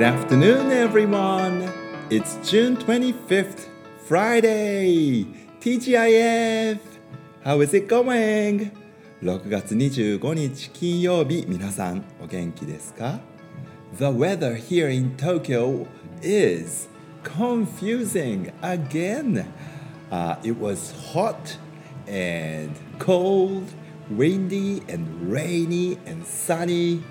Good afternoon, everyone. It's June 25th, Friday. TGIF. How is it going? 6月25日金曜日、皆さんお元気ですか The weather here in Tokyo is confusing again. Uh, it was hot and cold, windy and rainy and sunny.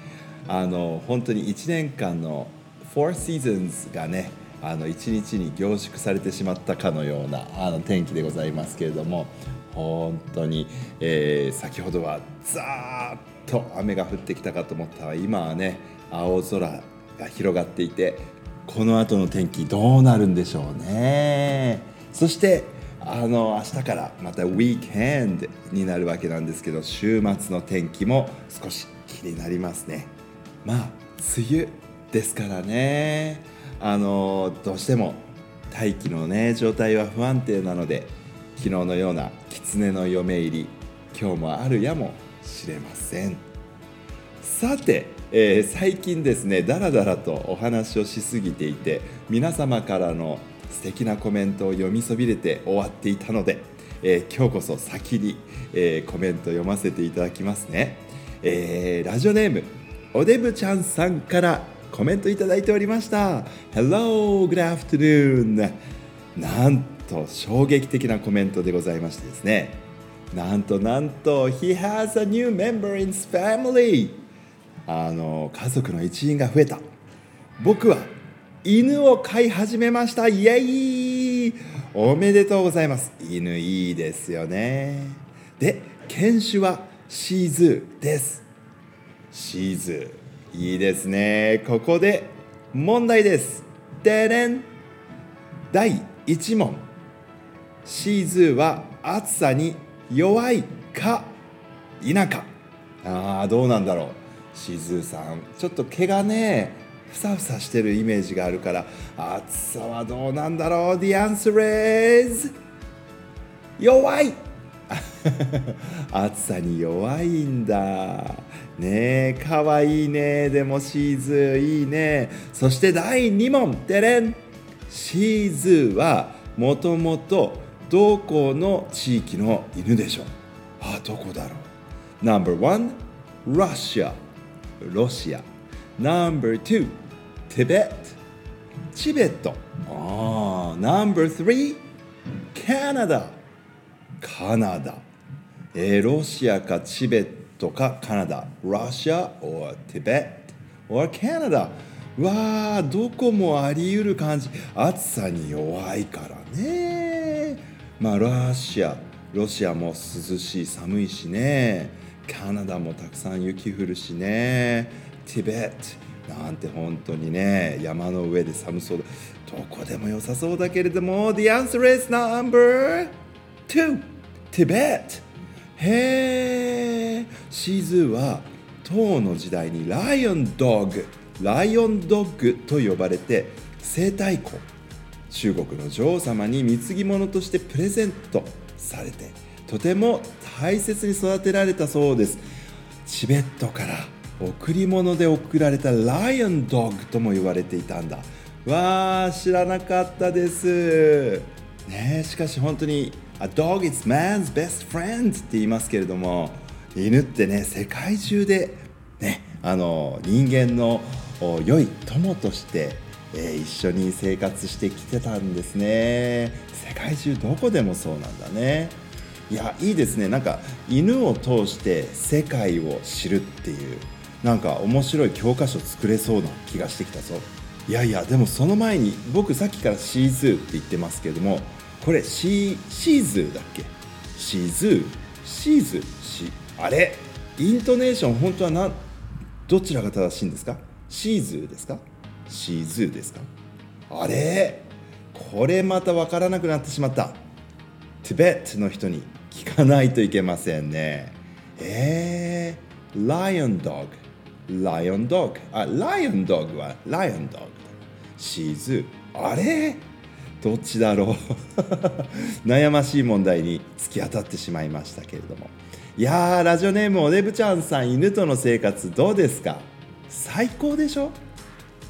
あの本当に1年間の 4 seasons がねあの1日に凝縮されてしまったかのようなあの天気でございますけれども本当に、えー、先ほどはザーッと雨が降ってきたかと思ったら今はね青空が広がっていてこの後の天気どうなるんでしょうね。そしてあの明日からまたウィークエンドになるわけなんですけど週末の天気も少し気になりますね。まあ梅雨ですからね。あのどうしても大気のね状態は不安定なので昨日のような狐の嫁入り今日もあるやもしれません。さて、えー、最近ですねだらだらとお話をしすぎていて皆様からの素敵なコメントを読みそびれて終わっていたので、えー、今日こそ先に、えー、コメント読ませていただきますね、えラジオネームおでぶちゃんさんからコメントいただいておりました。Hello, good afternoon. なんと衝撃的なコメントでございましてですね。なんとなんと He has a new member in his family. あの家族の一員が増えた。僕は犬を飼い始めました。イエイ。おめでとうございます。犬いいですよね。で犬種はシーズーです。シーズー。いいですね。ここで問題です。でれん。第1問。シーズーは暑さに弱いか否かあーどうなんだろう。シーズーさんちょっと毛がねふさふさしてるイメージがあるから暑さはどうなんだろう。The answer is 弱い。暑さに弱いんだ。ねえかわいいね。でもシーズーいいね。そして第2問。てれん。シーズーはもともとどこの地域の犬でしょう？あどこだろう？No.1 Russia. ロシア No.2 Tibet. チベットあ No.3 カナダカナダ、えー、ロシアかチベットかカナダ。Russia or Tibet or Canada わあどこもあり得る感じ。暑さに弱いからね。まあロシアロシアも涼しい寒いしね。カナダもたくさん雪降るしね。ティベットなんて本当にね山の上で寒そうだ。どこでも良さそうだけれども The answer is number 2 Tibet へえシーズーは唐の時代にライオンドッグライオンドッグと呼ばれて生体庫中国の女王様に貢ぎ物としてプレゼントされてとても大切に育てられたそうです。チベットから贈り物で贈られたライオンドッグとも言われていたんだ。わー知らなかったです。ねしかし本当に A dog is man's best friend って言いますけれども犬ってね世界中でねあの人間の良い友として、えー、一緒に生活してきてたんですね。世界中どこでもそうなんだね。いやいいですね。なんか犬を通して世界を知るっていうなんか面白い教科書作れそうな気がしてきたぞ。いやいやでもその前に僕さっきからシーズーって言ってますけどもこれシーシーズーだっけ？シーズーシーズシあれ？イントネーション本当はなどちらが正しいんですか？シーズーですか？シーズーですか？あれ？これまた分からなくなってしまった。チベットの人に聞かないといけませんね。えー、 lion dog lion dog あ lion dog は lion dog シーズー。あれ？どっちだろう。悩ましい問題に突き当たってしまいましたけれども。いやーラジオネームおでぶちゃんさん犬との生活どうですか？最高でしょ？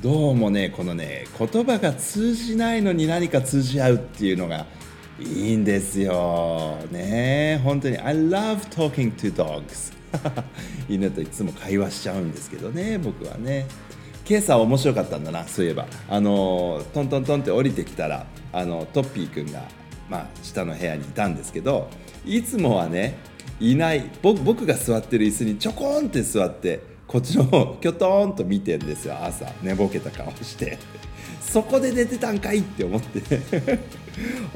どうもねこのね言葉が通じないのに何か通じ合うっていうのがいいんですよ。ね本当に。I love talking to dogs 犬といつも会話しちゃうんですけどね僕はね。今朝面白かったんだなそういえば。あのトントントンって降りてきたらあのトッピーくんが、まあ、下の部屋にいたんですけどいつもはねいない僕が座ってる椅子にちょこんって座ってこっちの方きょとんと見てんですよ朝。寝ぼけた顔して。そこで寝てたんかいって思って。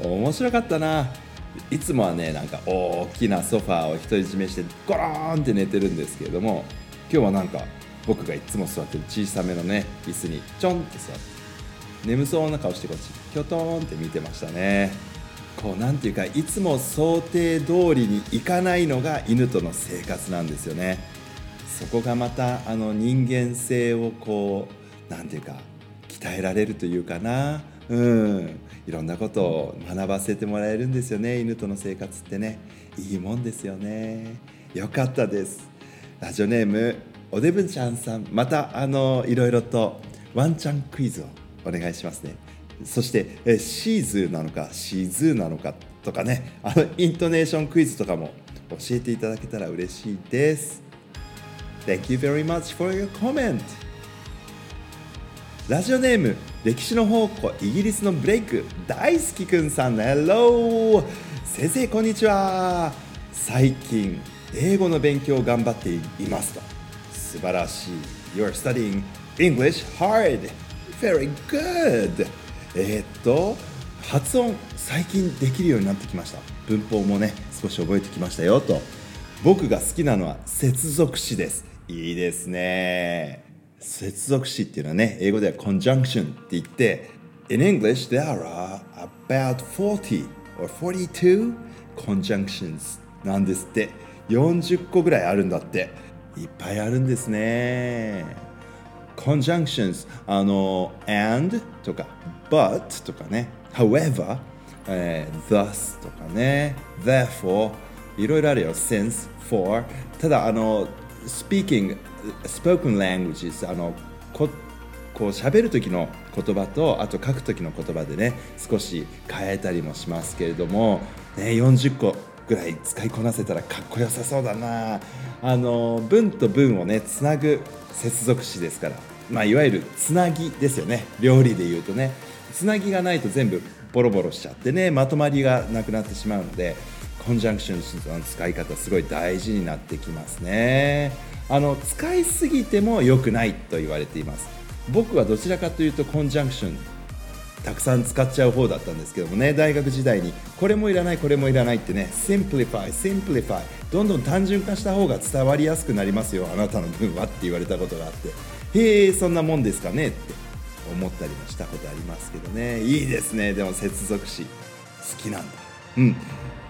面白かったな。いつもはねなんか大きなソファーを独り占めしてゴローンって寝てるんですけれども今日はなんか僕がいつも座ってる小さめのね椅子にちょんって座って眠そうな顔してこっちきょとんって見てましたね。こうなんていうかいつも想定通りにいかないのが犬との生活なんですよね。そこがまたあの人間性をこう何て言うか鍛えられるというかな。うん。いろんなことを学ばせてもらえるんですよね犬との生活ってね。いいもんですよね。よかったです。ラジオネームおでぶちゃんさんまたあのいろいろとワンチャンクイズをお願いしますね。そしてえシーズーなのかシーズーなのかとかねあのイントネーションクイズとかも教えていただけたら嬉しいです。Thank you very much for your comment. ラジオネーム歴史の宝庫イギリスのブレイク大好きくんさん Hello! 先生こんにちは。最近英語の勉強を頑張っていますと。素晴らしい。You're studying English hard. Very good. えー、っと発音最近できるようになってきました。文法もね少し覚えてきましたよと。僕が好きなのは接続詞です。いいですね。接続詞っていうのはね英語では conjunction って言って In English there are about 40 or 42 conjunctions なんですって。40個ぐらいあるんだって。いっぱいあるんですね。conjunctions あの and とか but とかね。however、えー、thus とかね。therefore いろいろあるよ。since for. ただあの speaking spoken languages あのここう喋る時の言葉とあと書く時の言葉でね少し変えたりもしますけれども、ね、40個ぐらい使いこなせたらかっこよさそうだな。あの文と文をねつなぐ接続詞ですから、まあ、いわゆるつなぎですよね。料理で言うとね。つなぎがないと全部ボロボロしちゃってねまとまりがなくなってしまうのでコンジャンクションの使い方すごい大事になってきますね。あの使いすぎても良くないと言われています。僕はどちらかというとコンジャンクションたくさん使っちゃう方だったんですけどもね。大学時代にこれもいらないこれもいらないってね。simplify simplify どんどん単純化した方が伝わりやすくなりますよ。あなたの分はって言われたことがあって。へえそんなもんですかねって思ったりもしたことありますけどね。いいですね。でも接続詞好きなんだ。うん。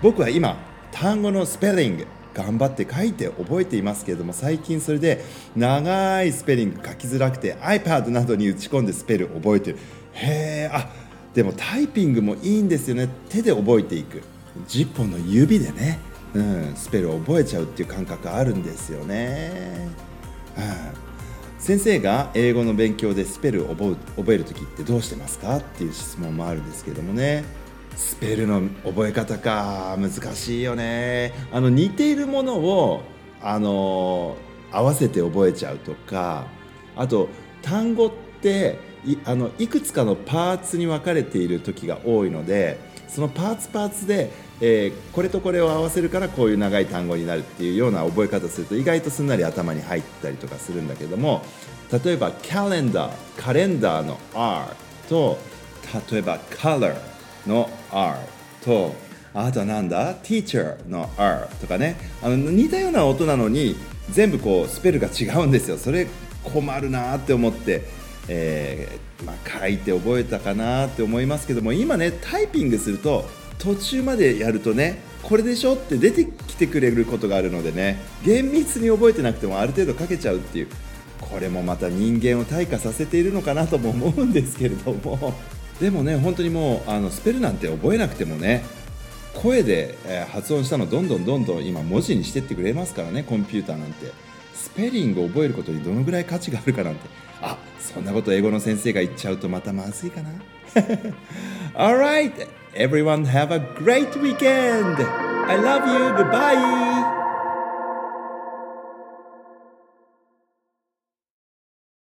僕は今単語のスペリング頑張って書いて覚えていますけれども最近それで長いスペリング書きづらくて iPad などに打ち込んでスペル覚えてる。へえあでもタイピングもいいんですよね。手で覚えていく。10本の指でね、うん、スペルを覚えちゃうっていう感覚あるんですよね、うん、先生が英語の勉強でスペルを覚える時ってどうしてますか？っていう質問もあるんですけどもね。スペルの覚え方か。難しいよね。あの似ているものをあの合わせて覚えちゃうとか。あと単語っていあのいくつかのパーツに分かれている時が多いのでそのパーツパーツで、えー、これとこれを合わせるからこういう長い単語になるっていうような覚え方すると意外とすんなり頭に入ったりとかするんだけども例えばカレンダーカレンダーの R と例えば color の R とあとはなんだ？teacher の R とかね。あの似たような音なのに全部こうスペルが違うんですよ。それ困るなって思って、えー、まあ、書いて覚えたかなって思いますけども今ねタイピングすると途中までやるとねこれでしょって出てきてくれることがあるのでね厳密に覚えてなくてもある程度書けちゃうっていうこれもまた人間を退化させているのかなとも思うんですけれども でもね本当にもうあのスペルなんて覚えなくてもね声で、え発音したのどんどんどんどん今文字にしてってくれますからねコンピューターなんて。スペリングを覚えることにどのぐらい価値があるかなんてあそんなこと英語の先生が言っちゃうとまたまずいかな Alright, everyone have a great weekend! I love you, goodbye!